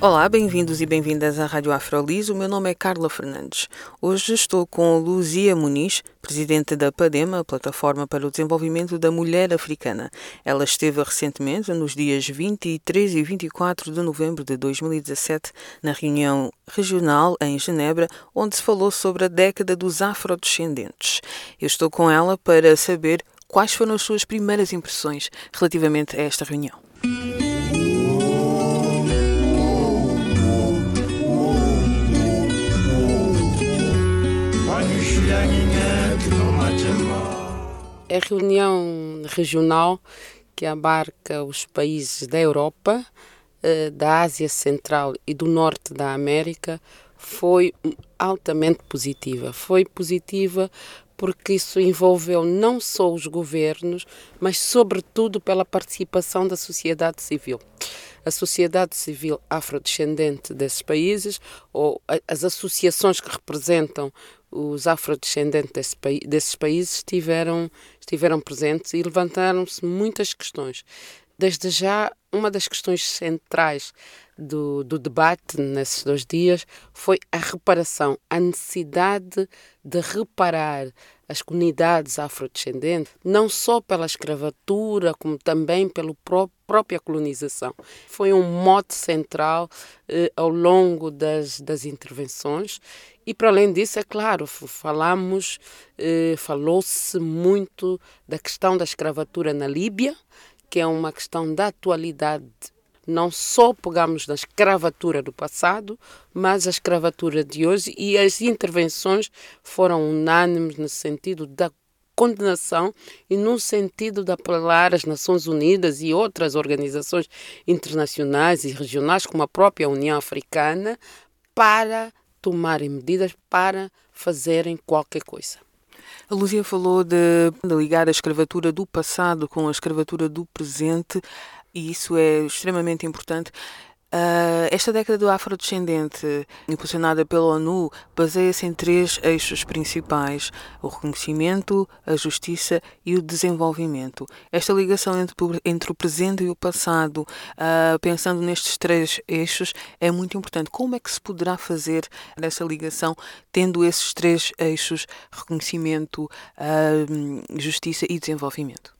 Olá, bem-vindos e bem-vindas à Rádio Afrolis. O meu nome é Carla Fernandes. Hoje estou com Luzia Muniz, presidente da PADEMA, Plataforma para o Desenvolvimento da Mulher Africana. Ela esteve recentemente, nos dias 23 e 24 de novembro de 2017, na reunião regional em Genebra, onde se falou sobre a década dos afrodescendentes. Eu estou com ela para saber quais foram as suas primeiras impressões relativamente a esta reunião. É reunião regional que abarca os países da Europa, eh, da Ásia Central e do Norte da América foi altamente positiva. Foi positiva porque isso envolveu não só os governos, mas sobretudo pela participação da sociedade civil. A sociedade civil afrodescendente desses países, ou as associações que representam os afrodescendentes desse, desses países estiveram, estiveram presentes e levantaram-se muitas questões. Desde já, uma das questões centrais do, do, debate nesses dois dias foi a reparação, a necessidade de reparar as comunidades afrodescendentes, não só pela escravatura, como também pela pró própria colonização. Foi um mote central eh, ao longo das, das intervenções e, para além disso, é claro, falamos, eh, falou-se muito da questão da escravatura na Líbia, que é uma questão da atualidade não só pegamos na escravatura do passado, mas a escravatura de hoje e as intervenções foram unânimes no sentido da condenação e no sentido de apelar às Nações Unidas e outras organizações internacionais e regionais, como a própria União Africana, para tomarem medidas para fazerem qualquer coisa. A Luzia falou de, de ligar a escravatura do passado com a escravatura do presente e isso é extremamente importante. Uh, esta década do afrodescendente, impulsionada pela ONU, baseia-se em três eixos principais: o reconhecimento, a justiça e o desenvolvimento. Esta ligação entre, entre o presente e o passado, uh, pensando nestes três eixos, é muito importante. Como é que se poderá fazer essa ligação tendo esses três eixos: reconhecimento, uh, justiça e desenvolvimento?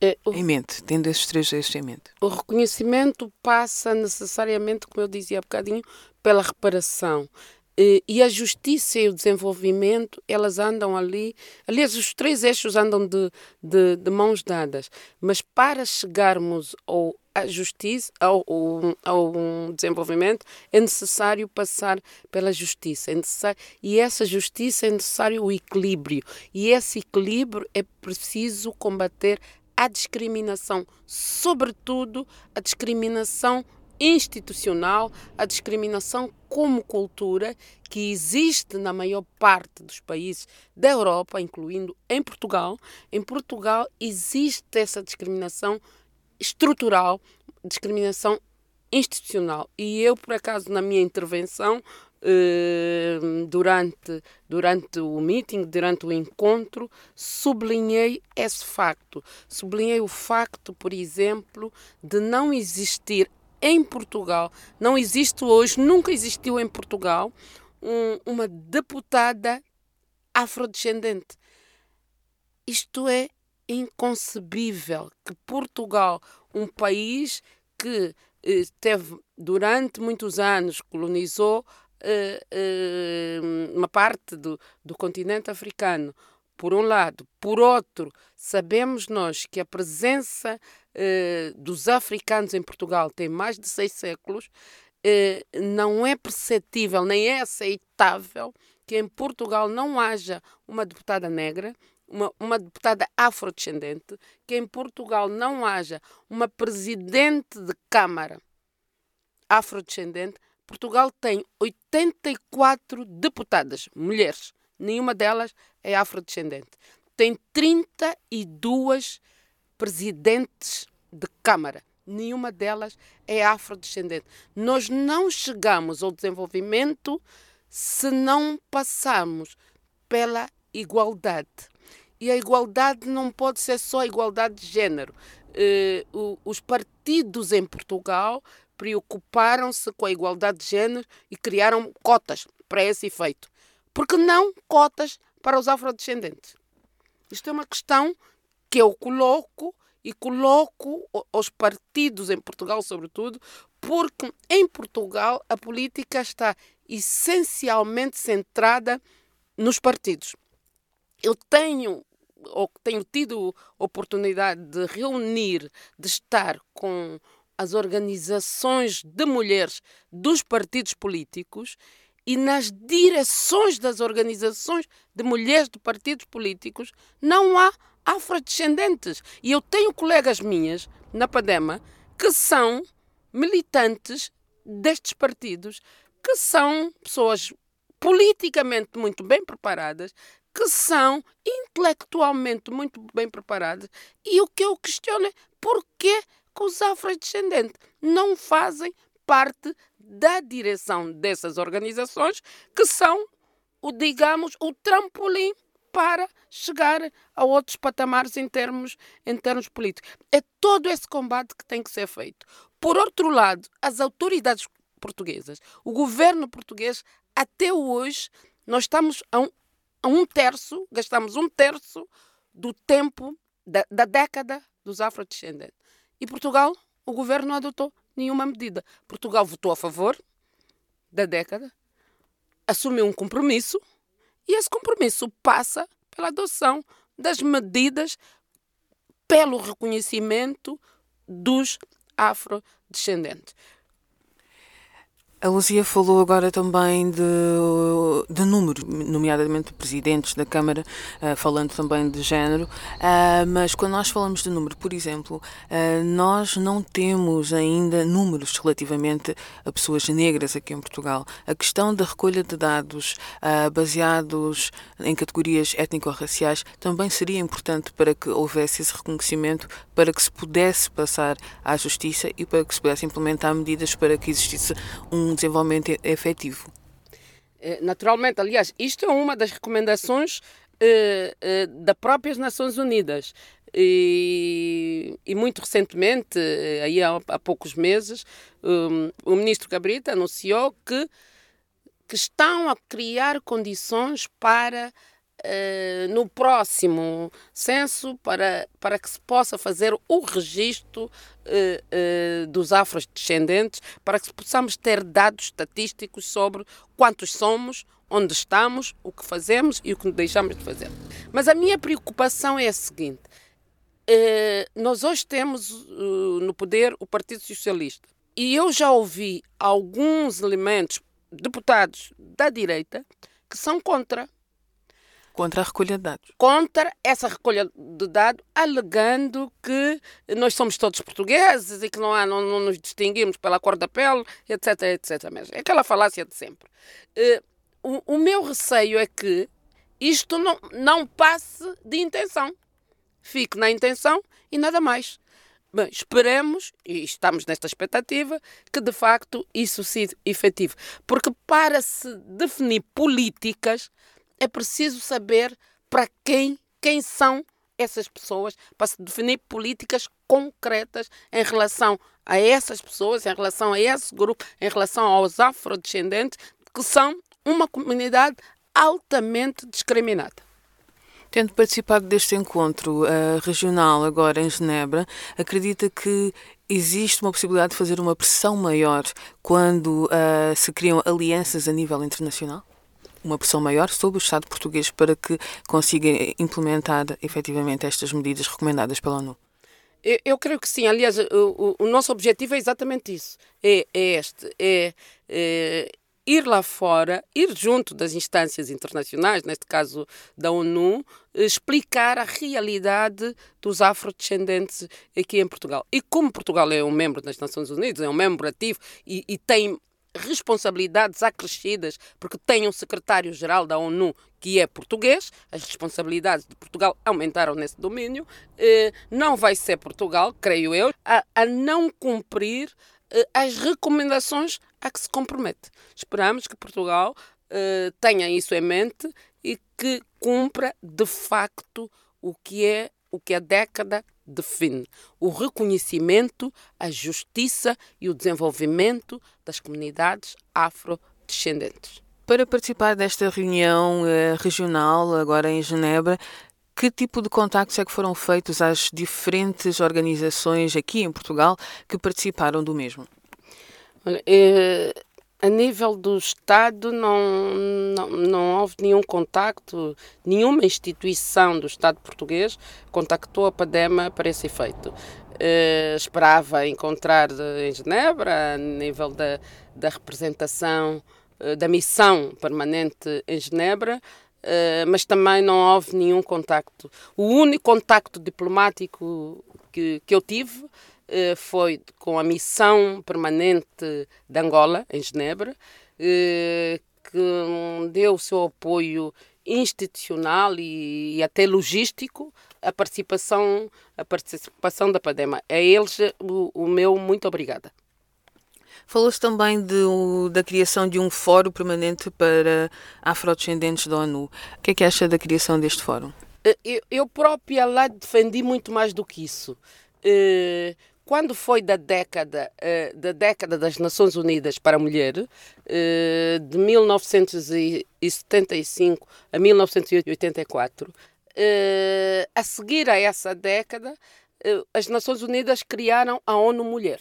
É, o, em mente, tendo esses três eixos em mente. O reconhecimento passa necessariamente, como eu dizia há bocadinho, pela reparação. E, e a justiça e o desenvolvimento, elas andam ali. Aliás, os três eixos andam de, de, de mãos dadas. Mas para chegarmos ao, à justiça, ao, ao, ao, desenvolvimento, é necessário passar pela justiça. É necessário, e essa justiça é necessário o equilíbrio. E esse equilíbrio é preciso combater a discriminação, sobretudo a discriminação institucional, a discriminação como cultura que existe na maior parte dos países da Europa, incluindo em Portugal. Em Portugal existe essa discriminação estrutural, discriminação institucional. E eu, por acaso, na minha intervenção, durante, durante o meeting, durante o encontro, sublinhei esse facto. Sublinhei o facto, por exemplo, de não existir em Portugal, não existe hoje, nunca existiu em Portugal, um, uma deputada afrodescendente. Isto é inconcebível que Portugal, um país que eh, teve durante muitos anos colonizou uma parte do, do continente africano, por um lado. Por outro, sabemos nós que a presença uh, dos africanos em Portugal tem mais de seis séculos, não é perceptível nem é aceitável que em Portugal não haja uma deputada negra, uma, uma deputada afrodescendente, que em Portugal não haja uma presidente de Câmara afrodescendente, Portugal tem 84 deputadas, mulheres. Nenhuma delas é afrodescendente. Tem 32 presidentes de Câmara. Nenhuma delas é afrodescendente. Nós não chegamos ao desenvolvimento se não passarmos pela igualdade. E a igualdade não pode ser só igualdade de género. Uh, os partidos em Portugal preocuparam-se com a igualdade de género e criaram cotas para esse efeito. Porque não cotas para os afrodescendentes? Isto é uma questão que eu coloco e coloco os partidos em Portugal, sobretudo, porque em Portugal a política está essencialmente centrada nos partidos. Eu tenho ou tenho tido oportunidade de reunir, de estar com as organizações de mulheres dos partidos políticos e nas direções das organizações de mulheres de partidos políticos não há afrodescendentes. E eu tenho colegas minhas na Padema que são militantes destes partidos, que são pessoas politicamente muito bem preparadas, que são intelectualmente muito bem preparadas. E o que eu questiono é porquê que os afrodescendentes não fazem parte da direção dessas organizações, que são, o, digamos, o trampolim para chegar a outros patamares em termos, em termos políticos. É todo esse combate que tem que ser feito. Por outro lado, as autoridades portuguesas, o governo português, até hoje, nós estamos a um, a um terço, gastamos um terço do tempo da, da década dos afrodescendentes. E Portugal, o governo não adotou nenhuma medida. Portugal votou a favor da década, assumiu um compromisso e esse compromisso passa pela adoção das medidas pelo reconhecimento dos afrodescendentes. A Luzia falou agora também de, de números, nomeadamente de presidentes da Câmara, uh, falando também de género, uh, mas quando nós falamos de número, por exemplo, uh, nós não temos ainda números relativamente a pessoas negras aqui em Portugal. A questão da recolha de dados baseados em categorias étnico-raciais também seria importante para que houvesse esse reconhecimento, para que se pudesse passar à justiça e para que se pudesse implementar medidas para que existisse um desenvolvimento efetivo? Eh, naturalmente, aliás, isto é uma das recomendações eh, eh, das próprias Nações Unidas. E, e, muito recentemente, aí há, há poucos meses, um, o ministro Cabrita anunciou que, que estão a criar condições para eh, no próximo censo para, para que se possa fazer o registro uh, uh, dos afrodescendentes, para que possamos ter dados estatísticos sobre quantos somos, onde estamos, o que fazemos e o que deixamos de fazer. Mas a minha preocupação é a seguinte: nós hoje temos no poder o Partido Socialista. E eu já ouvi alguns elementos, deputados da direita, que são contra Contra a recolha de dados. Contra essa recolha de dados, alegando que nós somos todos portugueses e que não, há, não, não nos distinguimos pela cor da pele, etc, etc. É aquela falácia de sempre. Uh, o, o meu receio é que isto não, não passe de intenção. Fique na intenção e nada mais. Bem, esperemos, e estamos nesta expectativa, que de facto isso seja efetivo. Porque para se definir políticas, é preciso saber para quem, quem são essas pessoas, para se definir políticas concretas em relação a essas pessoas, em relação a esse grupo, em relação aos afrodescendentes, que são uma comunidade altamente discriminada. Tendo participado deste encontro uh, regional agora em Genebra, acredita que existe uma possibilidade de fazer uma pressão maior quando uh, se criam alianças a nível internacional? Uma pressão maior sobre o Estado português para que consiga implementar efetivamente estas medidas recomendadas pela ONU? Eu, eu creio que sim. Aliás, o, o, nosso objetivo é exatamente isso. É, é este. É, é ir lá fora, ir junto das instâncias internacionais, neste caso da ONU, explicar a realidade dos afrodescendentes aqui em Portugal. E como Portugal é um membro das Nações Unidas, é um membro ativo e, e tem responsabilidades acrescidas, porque tem um secretário-geral da ONU que é português, as responsabilidades de Portugal aumentaram nesse domínio, eh, não vai ser Portugal, creio eu, a, a não cumprir eh, as recomendações a que se compromete. Esperamos que Portugal eh, tenha isso em mente e que cumpra de facto o que é o que a década define: o reconhecimento, a justiça e o desenvolvimento das comunidades afrodescendentes. Para participar desta reunião eh, regional, agora em Genebra, que tipo de contactos é que foram feitos às diferentes organizações aqui em Portugal que participaram do mesmo? Olha, eh, a nível do Estado não, não, não houve nenhum contacto, nenhuma instituição do Estado português contactou a PADEMA para esse efeito. Uh, esperava encontrar em Genebra, a nível da, da representação, uh, da missão permanente em Genebra, uh, mas também não houve nenhum contacto. O único contacto diplomático que, que eu tive foi com a missão permanente de Angola, em Genebra, eh, que deu o seu apoio institucional e, até logístico à participação, a participação da PADEMA. A eles o, o meu muito obrigada. Falou-se também de, da criação de um fórum permanente para afrodescendentes da ONU. O que é que acha da criação deste fórum? Eh, eu, eu própria lá defendi muito mais do que isso quando foi da década, uh, da década das Nações Unidas para a Mulher, uh, de 1975 a 1984, uh, eh, a seguir a essa década, as Nações Unidas criaram a ONU Mulher.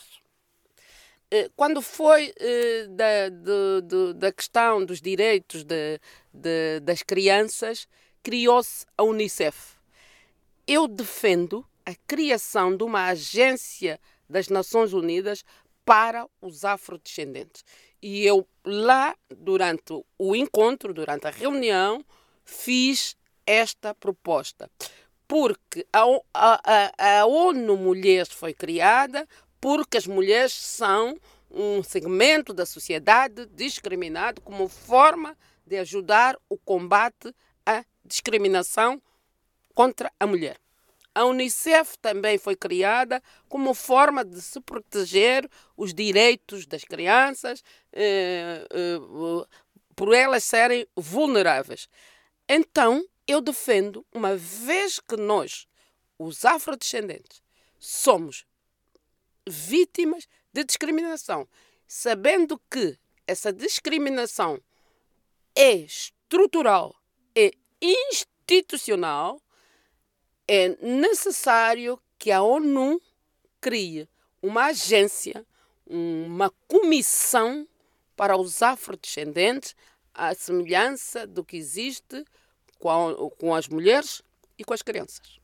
Quando foi da, de, de, da questão dos direitos de, das crianças, criou-se a Unicef. Eu defendo a criação de uma agência das Nações Unidas para os afrodescendentes. E eu lá, durante o encontro, durante a reunião, fiz esta proposta. Porque a, a, a ONU Mulheres foi criada porque as mulheres são um segmento da sociedade discriminado como forma de ajudar o combate à discriminação contra a mulher. A Unicef também foi criada como forma de se proteger os direitos das crianças eh, eh, por elas serem vulneráveis. Então, eu defendo, uma vez que nós, os afrodescendentes, somos vítimas de discriminação, sabendo que essa discriminação é estrutural, é institucional, é necessário que a ONU crie uma agência, uma comissão para os afrodescendentes, à semelhança do que existe com, a, com as mulheres e com as crianças.